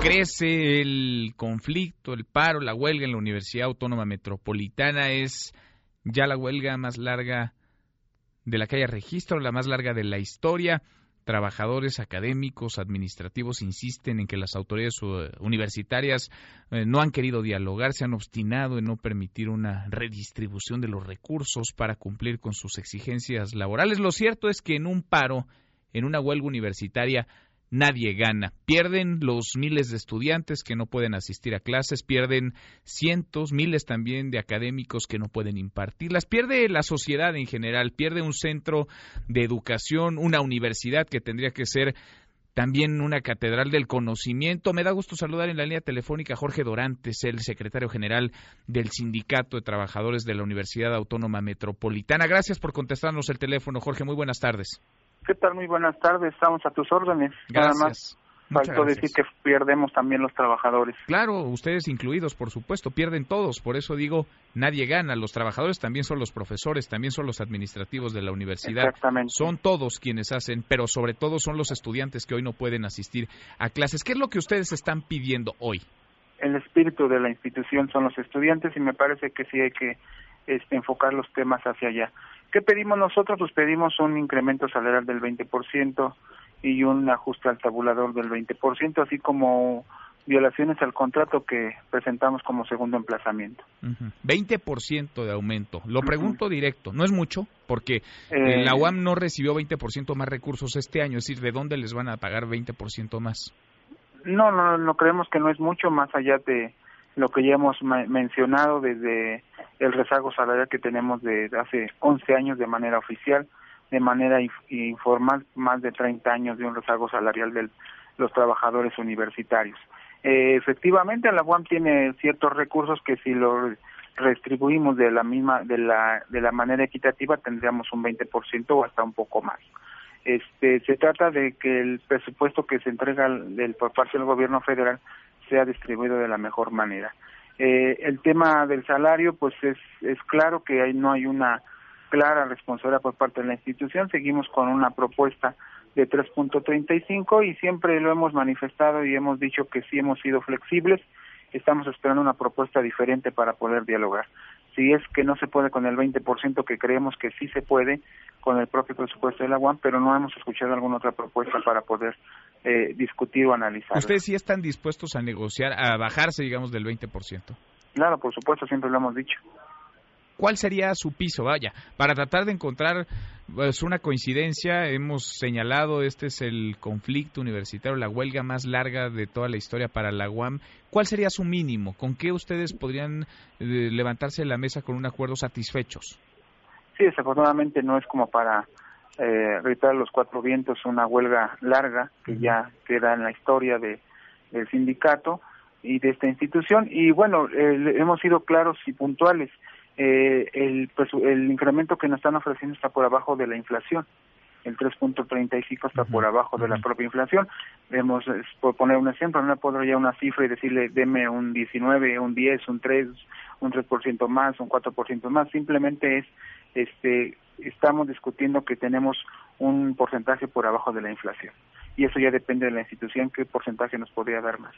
Crece el conflicto, el paro, la huelga en la Universidad Autónoma Metropolitana. Es ya la huelga más larga de la que haya registro, la más larga de la historia. Trabajadores académicos, administrativos insisten en que las autoridades eh, universitarias eh, no han querido dialogar, se han obstinado en no permitir una redistribución de los recursos para cumplir con sus exigencias laborales. Lo cierto es que en un paro, en una huelga universitaria, nadie gana. Pierden los miles de estudiantes que no pueden asistir a clases, pierden cientos, miles también de académicos que no pueden impartirlas, pierde la sociedad en general, pierde un centro de educación, una universidad que tendría que ser también una catedral del conocimiento. Me da gusto saludar en la línea telefónica a Jorge Dorantes, el secretario general del Sindicato de Trabajadores de la Universidad Autónoma Metropolitana. Gracias por contestarnos el teléfono, Jorge. Muy buenas tardes. ¿Qué tal? Muy buenas tardes, estamos a tus órdenes. Gracias. Nada más faltó decir que perdemos también los trabajadores. Claro, ustedes incluidos, por supuesto, pierden todos, por eso digo, nadie gana, los trabajadores también son los profesores, también son los administrativos de la universidad, Exactamente. son todos quienes hacen, pero sobre todo son los estudiantes que hoy no pueden asistir a clases. ¿Qué es lo que ustedes están pidiendo hoy? El espíritu de la institución son los estudiantes y me parece que sí hay que este, enfocar los temas hacia allá. ¿Qué pedimos nosotros? Pues pedimos un incremento salarial del 20% y un ajuste al tabulador del 20%, así como violaciones al contrato que presentamos como segundo emplazamiento. Uh -huh. 20% de aumento. Lo pregunto uh -huh. directo, ¿no es mucho? Porque Eh, la UAM no recibió 20% más recursos este año, es decir, ¿de dónde les van a pagar 20% más? No, no, no creemos que no es mucho más allá de lo que ya hemos mencionado desde el rezago salarial que tenemos desde hace 11 años de manera oficial, de manera inf- informal, más de 30 años de un rezago salarial de los trabajadores universitarios. Eh, efectivamente, la UAM tiene ciertos recursos que si lo redistribuimos de la misma de la de la manera equitativa tendríamos un 20% o hasta un poco más. Este se trata de que el presupuesto que se entrega del por parte del gobierno federal sea distribuido de la mejor manera. Eh, el tema del salario, pues es, es claro que hay, no hay una clara responsabilidad por parte de la institución. Seguimos con una propuesta de 3.35 y siempre lo hemos manifestado y hemos dicho que sí hemos sido flexibles. Estamos esperando una propuesta diferente para poder dialogar. Si es que no se puede con el 20% que creemos que sí se puede con el propio presupuesto de la UAM, pero no hemos escuchado alguna otra propuesta para poder eh, discutir o analizar. ¿Ustedes sí están dispuestos a negociar, a bajarse, digamos, del 20%? Claro, por supuesto, siempre lo hemos dicho. ¿Cuál sería su piso? Vaya, para tratar de encontrar pues, una coincidencia, hemos señalado, este es el conflicto universitario, la huelga más larga de toda la historia para la UAM. ¿Cuál sería su mínimo? ¿Con qué ustedes podrían eh, levantarse de la mesa con un acuerdo satisfechos? Sí, desafortunadamente no es como para eh, gritar los cuatro vientos una huelga larga que ya queda en la historia de, del sindicato y de esta institución. Y bueno, eh, hemos sido claros y puntuales. Eh, el, pues, el incremento que nos están ofreciendo está por abajo de la inflación. El 3.35 está por abajo de la propia inflación. Hemos, es, por poner un ejemplo, no puedo ya una cifra y decirle, deme un 19, un 10, un 3, un 3% más, un 4% más. Simplemente es, este, estamos discutiendo que tenemos un porcentaje por abajo de la inflación. Y eso ya depende de la institución qué porcentaje nos podría dar más.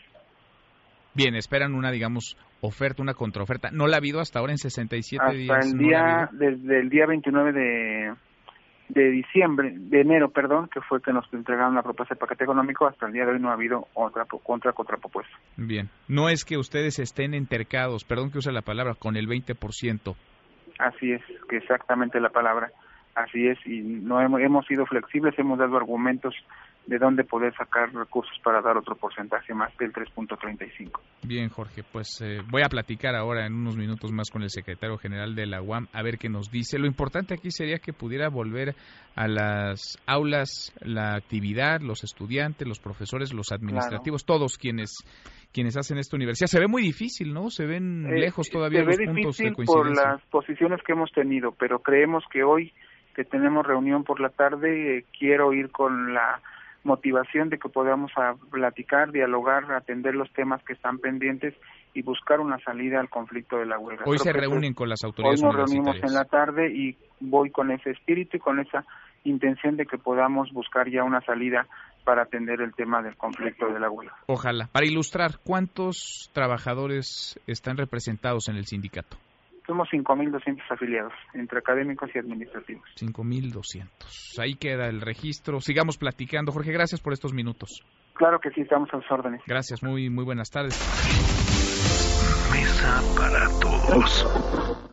Bien, esperan una, digamos, oferta, una contraoferta. ¿No la ha habido hasta ahora en 67 hasta días? el ¿No día, desde el día 29 de, de diciembre, de enero, perdón, que fue que nos entregaron la propuesta de paquete económico, hasta el día de hoy no ha habido otra contra contrapropuesta. Bien. No es que ustedes estén entercados, perdón que use la palabra, con el 20%. Así es, que exactamente la palabra. Así es, y no hemos, hemos sido flexibles, hemos dado argumentos de dónde poder sacar recursos para dar otro porcentaje más del 3.35. Bien, Jorge, pues eh, voy a platicar ahora en unos minutos más con el secretario general de la UAM a ver qué nos dice. Lo importante aquí sería que pudiera volver a las aulas la actividad, los estudiantes, los profesores, los administrativos, todos quienes quienes hacen esta universidad. Se ve muy difícil, ¿no? Se ven Eh, lejos todavía se los ve puntos de difícil por coincidencia. las posiciones que hemos tenido, pero creemos que hoy que tenemos reunión por la tarde, eh, quiero ir con la motivación de que podamos a platicar, dialogar, atender los temas que están pendientes y buscar una salida al conflicto de la huelga. Hoy Creo se es- reúnen con las Hoy autoridades nos reunimos en la tarde y voy con ese espíritu y con esa intención de que podamos buscar ya una salida para atender el tema del conflicto de la huelga. Ojalá. Para ilustrar, ¿cuántos trabajadores están representados en el sindicato? Somos 5.200 afiliados, entre académicos y administrativos. 5.200. Ahí queda el registro. Sigamos platicando. Jorge, gracias por estos minutos. Claro que sí, estamos a sus órdenes. Gracias, muy, muy buenas tardes. Mesa para todos.